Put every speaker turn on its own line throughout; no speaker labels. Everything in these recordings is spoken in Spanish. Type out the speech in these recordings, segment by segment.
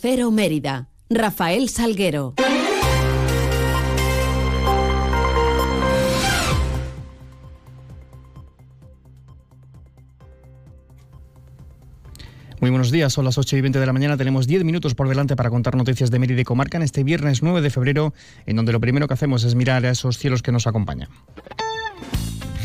Cero Mérida. Rafael Salguero.
Muy buenos días, son las 8 y 20 de la mañana. Tenemos 10 minutos por delante para contar noticias de Mérida y Comarca en este viernes 9 de febrero, en donde lo primero que hacemos es mirar a esos cielos que nos acompañan.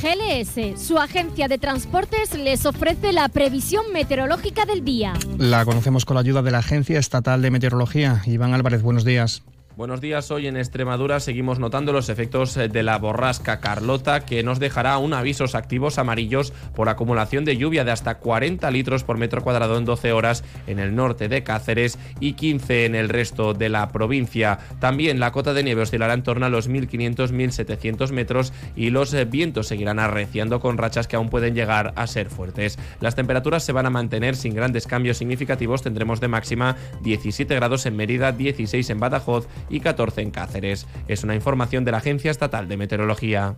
GLS, su agencia de transportes, les ofrece la previsión meteorológica del día.
La conocemos con la ayuda de la Agencia Estatal de Meteorología. Iván Álvarez, buenos días.
Buenos días, hoy en Extremadura seguimos notando los efectos eh, de la borrasca Carlota que nos dejará un avisos activos amarillos por acumulación de lluvia de hasta 40 litros por metro cuadrado en 12 horas en el norte de Cáceres y 15 en el resto de la provincia. También la cota de nieve oscilará en torno a los 1.500-1.700 metros y los eh, vientos seguirán arreciando con rachas que aún pueden llegar a ser fuertes. Las temperaturas se van a mantener sin grandes cambios significativos. Tendremos de máxima 17 grados en Mérida, 16 en Badajoz y 14 en Cáceres. Es una información de la Agencia Estatal de Meteorología.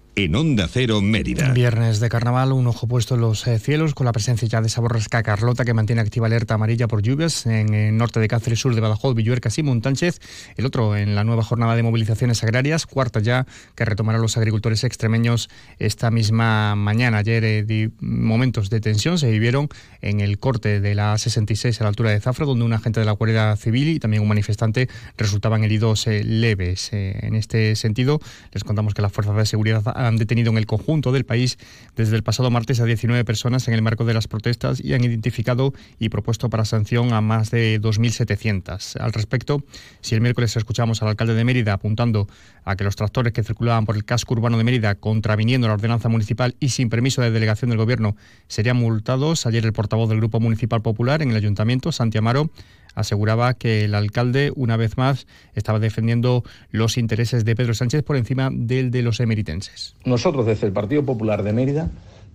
en Onda Cero Mérida.
Viernes de carnaval, un ojo puesto en los eh, cielos con la presencia ya de esa borrasca Carlota que mantiene activa alerta amarilla por lluvias en el norte de Cáceres, sur de Badajoz, Villuercas y Montánchez. El otro en la nueva jornada de movilizaciones agrarias, cuarta ya que retomarán los agricultores extremeños esta misma mañana. Ayer eh, momentos de tensión se vivieron en el corte de la 66 a la altura de Zafra, donde un agente de la Guardia Civil y también un manifestante resultaban heridos eh, leves. en este sentido, les contamos que las fuerzas de seguridad han detenido en el conjunto del país desde el pasado martes a 19 personas en el marco de las protestas y han identificado y propuesto para sanción a más de 2.700. Al respecto, si el miércoles escuchamos al alcalde de Mérida apuntando a que los tractores que circulaban por el casco urbano de Mérida contraviniendo la ordenanza municipal y sin permiso de delegación del gobierno serían multados, ayer el portavoz del Grupo Municipal Popular en el Ayuntamiento, Santi Amaro, aseguraba que el alcalde, una vez más, estaba defendiendo los intereses de Pedro Sánchez por encima del de los emeritenses.
Nosotros, desde el Partido Popular de Mérida,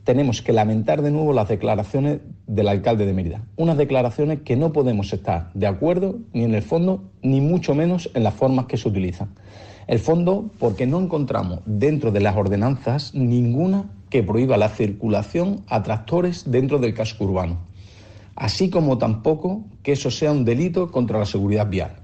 tenemos que lamentar de nuevo las declaraciones del alcalde de Mérida. Unas declaraciones que no podemos estar de acuerdo ni en el fondo, ni mucho menos en las formas que se utilizan. El fondo, porque no encontramos dentro de las ordenanzas ninguna que prohíba la circulación a tractores dentro del casco urbano así como tampoco que eso sea un delito contra la seguridad vial.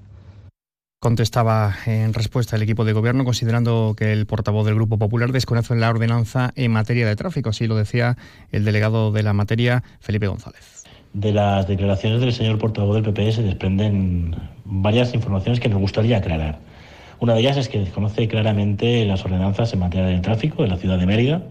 Contestaba en respuesta el equipo de gobierno, considerando que el portavoz del Grupo Popular desconoce la ordenanza en materia de tráfico. Así lo decía el delegado de la materia, Felipe González.
De las declaraciones del señor portavoz del PP se desprenden varias informaciones que nos gustaría aclarar. Una de ellas es que desconoce claramente las ordenanzas en materia de tráfico de la ciudad de Mérida,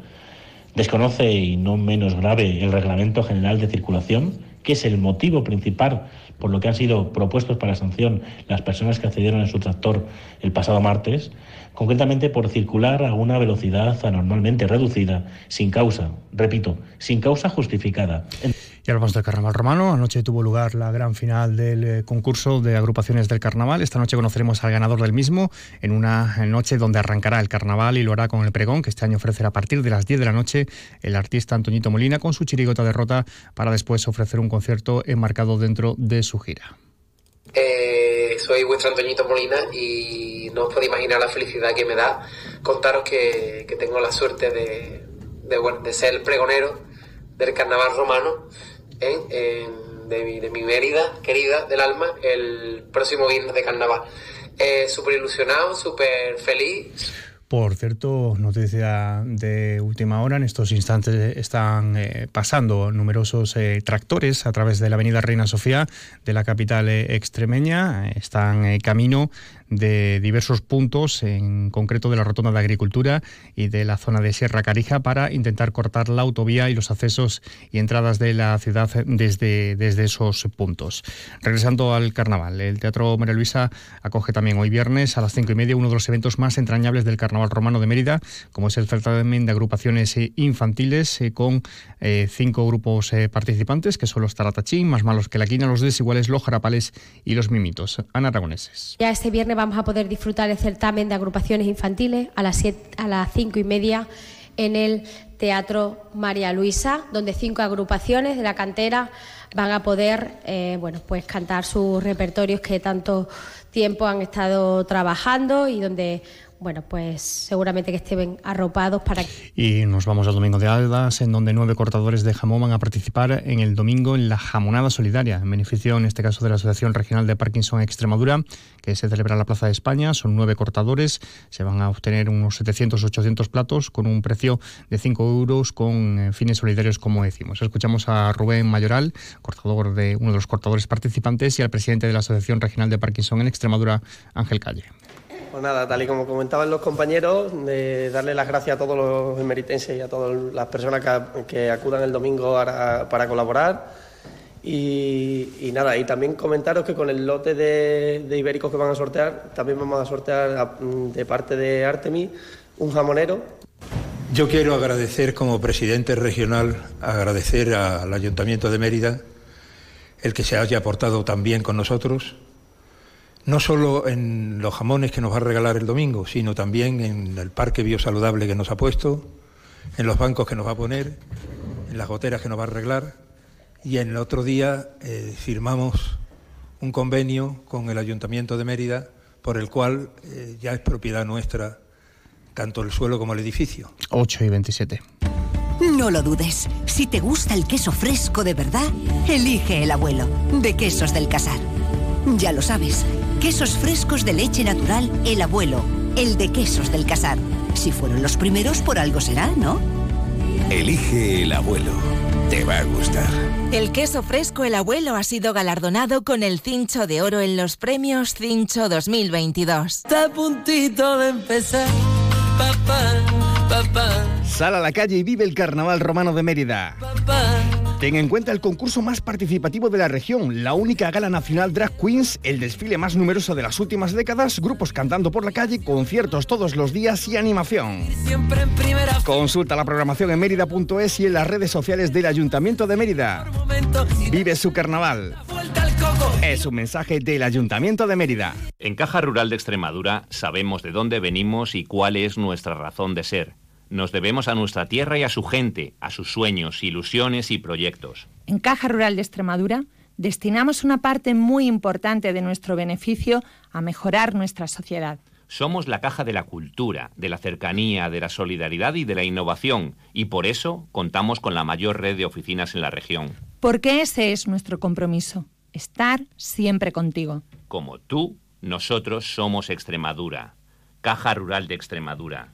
desconoce, y no menos grave, el Reglamento General de Circulación que es el motivo principal por lo que han sido propuestos para sanción las personas que accedieron en su tractor el pasado martes, concretamente por circular a una velocidad anormalmente reducida, sin causa, repito, sin causa justificada.
Y hablamos del Carnaval Romano. Anoche tuvo lugar la gran final del eh, concurso de agrupaciones del Carnaval. Esta noche conoceremos al ganador del mismo en una noche donde arrancará el Carnaval y lo hará con el pregón que este año ofrecerá a partir de las 10 de la noche el artista Antoñito Molina con su chirigota derrota para después ofrecer un concierto enmarcado dentro de su gira.
Eh, soy vuestro Antoñito Molina y no os podéis imaginar la felicidad que me da contaros que, tengo la suerte de, de ser el pregonero del carnaval romano de, mi, de mi Mérida, querida del alma, el próximo viernes de carnaval. Eh, súper ilusionado, súper feliz.
Por cierto, noticia de última hora, en estos instantes están eh, pasando numerosos eh, tractores a través de la avenida Reina Sofía de la capital extremeña. Están camino de diversos puntos, en concreto de la Rotonda de Agricultura y de la zona de Sierra Carija, para intentar cortar la autovía y los accesos y entradas de la ciudad desde, desde esos puntos. Regresando al carnaval, el Teatro María Luisa acoge también hoy viernes a las cinco y media uno de los eventos más entrañables del Carnaval Romano de Mérida, como es el certamen de agrupaciones infantiles, eh, con eh, cinco grupos eh, participantes, que son los Taratachín, Más Malos que la Quina, los Desiguales, los Jarapales y los Mimitos. Ana Aragoneses.
Ya este viernes vamos a poder disfrutar el certamen de agrupaciones infantiles a las, a las cinco y media en el Teatro María Luisa, donde cinco agrupaciones de la cantera van a poder bueno, pues cantar sus repertorios que tanto tiempo han estado trabajando y donde bueno, pues seguramente que estén arropados para...
Y nos vamos al Domingo de Aldas, en donde nueve cortadores de jamón van a participar en el domingo en la Jamonada Solidaria, en beneficio, en este caso, de la Asociación Regional de Parkinson Extremadura, que se celebra en la Plaza de España. Son nueve cortadores, se van a obtener unos 700-800 platos con un precio de 5 euros con eh, fines solidarios, como decimos. Escuchamos a Rubén Mayoral, cortador de uno de los cortadores participantes, y al presidente de la Asociación Regional de Parkinson en Extremadura, Ángel Calle.
Pues nada, tal y como comentaban los compañeros, de darle las gracias a todos los emeritenses y a todas las personas que, acudan el domingo para colaborar. Y, nada, y también comentaros que con el lote de, ibéricos que van a sortear, también vamos a sortear de parte de Artemis un jamonero.
Yo quiero agradecer como presidente regional, agradecer al Ayuntamiento de Mérida el que se haya aportado también con nosotros no solo en los jamones que nos va a regalar el domingo, sino también en el parque biosaludable que nos ha puesto, en los bancos que nos va a poner, en las goteras que nos va a arreglar. Y en el otro día eh, firmamos un convenio con el Ayuntamiento de Mérida por el cual eh, ya es propiedad nuestra tanto el suelo como el edificio.
8 y 27.
No lo dudes. Si te gusta el queso fresco de verdad, elige el abuelo de Quesos del Casar. Ya lo sabes, quesos frescos de leche natural, el abuelo, el de quesos del casar. Si fueron los primeros, por algo será, ¿no?
Elige el abuelo. Te va a gustar.
El queso fresco El Abuelo ha sido galardonado con el Cincho de Oro en los premios Cincho 2022.
Está a puntito de empezar, papá, papá.
Sal a la calle y vive el Carnaval Romano de Mérida. Papá. Ten en cuenta el concurso más participativo de la región, la única gala nacional Drag Queens, el desfile más numeroso de las últimas décadas, grupos cantando por la calle, conciertos todos los días y animación. Consulta la programación en mérida.es y en las redes sociales del Ayuntamiento de Mérida. Vive su carnaval. Es un mensaje del Ayuntamiento de Mérida.
En Caja Rural de Extremadura sabemos de dónde venimos y cuál es nuestra razón de ser. Nos debemos a nuestra tierra y a su gente, a sus sueños, ilusiones y proyectos.
En Caja Rural de Extremadura destinamos una parte muy importante de nuestro beneficio a mejorar nuestra sociedad.
Somos la caja de la cultura, de la cercanía, de la solidaridad y de la innovación, y por eso contamos con la mayor red de oficinas en la región.
Porque ese es nuestro compromiso, estar siempre contigo.
Como tú, nosotros somos Extremadura, Caja Rural de Extremadura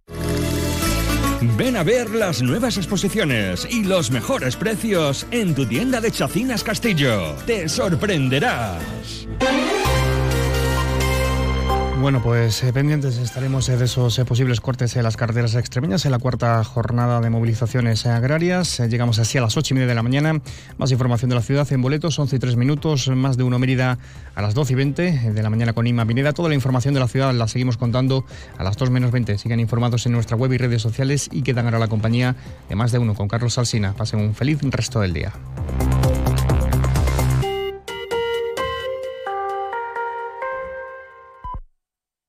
Ven a ver las nuevas exposiciones y los mejores precios en tu tienda de Chacinas Castillo. Te sorprenderás.
Bueno, pues eh, pendientes estaremos de esos eh, posibles cortes en las carreteras extremeñas en la cuarta jornada de movilizaciones agrarias. Eh, llegamos así a las ocho y media de la mañana. Más información de la ciudad en boletos, 11 y 3 minutos, más de uno Mérida a las 12 y 20 de la mañana con Ima Pineda. Toda la información de la ciudad la seguimos contando a las 2 menos 20. Sigan informados en nuestra web y redes sociales y quedan ahora la compañía de más de uno con Carlos Salsina. Pasen un feliz resto del día.